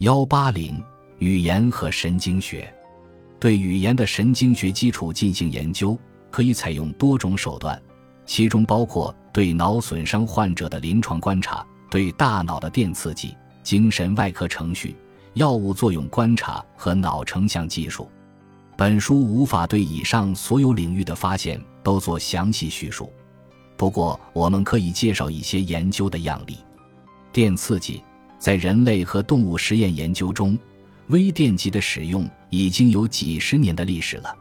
幺八零语言和神经学，对语言的神经学基础进行研究，可以采用多种手段，其中包括对脑损伤患者的临床观察、对大脑的电刺激、精神外科程序、药物作用观察和脑成像技术。本书无法对以上所有领域的发现都做详细叙述，不过我们可以介绍一些研究的样例。电刺激。在人类和动物实验研究中，微电极的使用已经有几十年的历史了。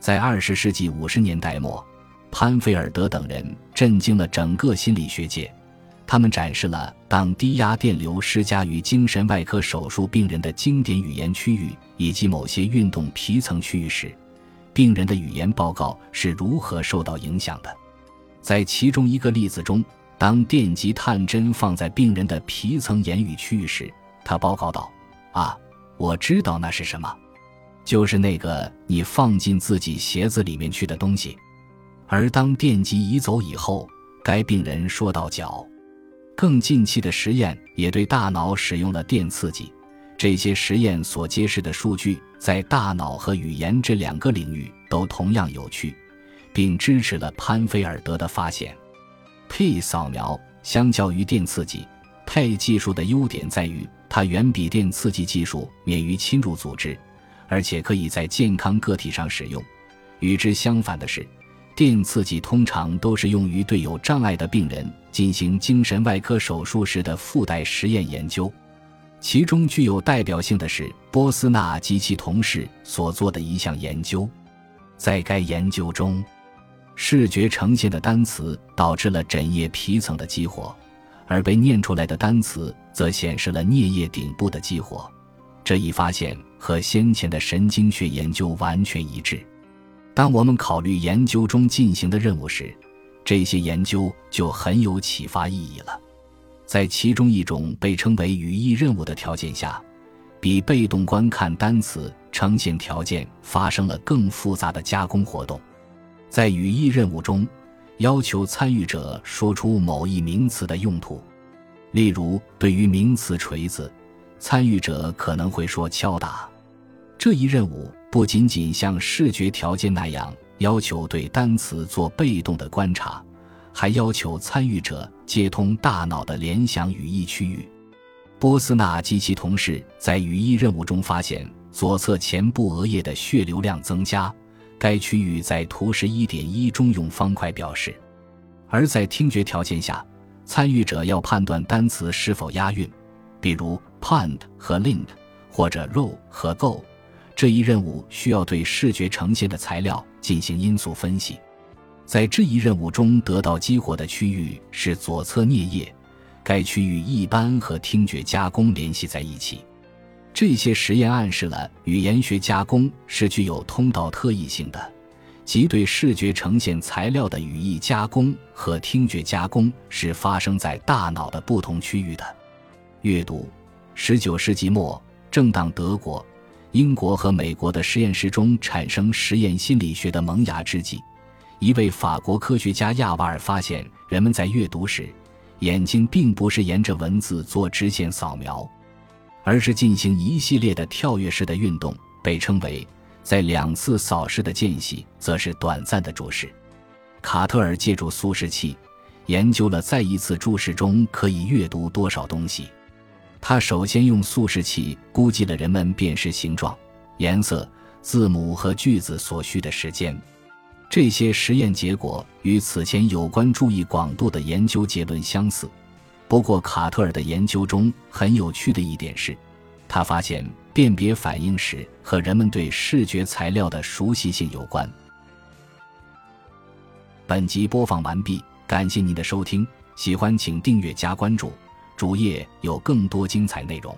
在二十世纪五十年代末，潘菲尔德等人震惊了整个心理学界。他们展示了当低压电流施加于精神外科手术病人的经典语言区域以及某些运动皮层区域时，病人的语言报告是如何受到影响的。在其中一个例子中。当电极探针放在病人的皮层言语区域时，他报告道：“啊，我知道那是什么，就是那个你放进自己鞋子里面去的东西。”而当电极移走以后，该病人说到：“脚。”更近期的实验也对大脑使用了电刺激。这些实验所揭示的数据在大脑和语言这两个领域都同样有趣，并支持了潘菲尔德的发现。P 扫描相较于电刺激，P 技术的优点在于它远比电刺激技术免于侵入组织，而且可以在健康个体上使用。与之相反的是，电刺激通常都是用于对有障碍的病人进行精神外科手术时的附带实验研究。其中具有代表性的是波斯纳及其同事所做的一项研究，在该研究中。视觉呈现的单词导致了枕叶皮层的激活，而被念出来的单词则显示了颞叶顶部的激活。这一发现和先前的神经学研究完全一致。当我们考虑研究中进行的任务时，这些研究就很有启发意义了。在其中一种被称为语义任务的条件下，比被动观看单词呈现条件发生了更复杂的加工活动。在语义任务中，要求参与者说出某一名词的用途。例如，对于名词“锤子”，参与者可能会说“敲打”。这一任务不仅仅像视觉条件那样要求对单词做被动的观察，还要求参与者接通大脑的联想语义区域。波斯纳及其同事在语义任务中发现，左侧前部额叶的血流量增加。该区域在图十一点一中用方块表示，而在听觉条件下，参与者要判断单词是否押韵，比如 pound 和 lind 或者 row 和 go。这一任务需要对视觉呈现的材料进行因素分析。在这一任务中得到激活的区域是左侧颞叶，该区域一般和听觉加工联系在一起。这些实验暗示了语言学加工是具有通道特异性的，即对视觉呈现材料的语义加工和听觉加工是发生在大脑的不同区域的。阅读，十九世纪末，正当德国、英国和美国的实验室中产生实验心理学的萌芽之际，一位法国科学家亚瓦尔发现，人们在阅读时，眼睛并不是沿着文字做直线扫描。而是进行一系列的跳跃式的运动，被称为在两次扫视的间隙，则是短暂的注视。卡特尔借助速视器研究了在一次注视中可以阅读多少东西。他首先用速视器估计了人们辨识形状、颜色、字母和句子所需的时间。这些实验结果与此前有关注意广度的研究结论相似。不过，卡特尔的研究中很有趣的一点是，他发现辨别反应时和人们对视觉材料的熟悉性有关。本集播放完毕，感谢您的收听，喜欢请订阅加关注，主页有更多精彩内容。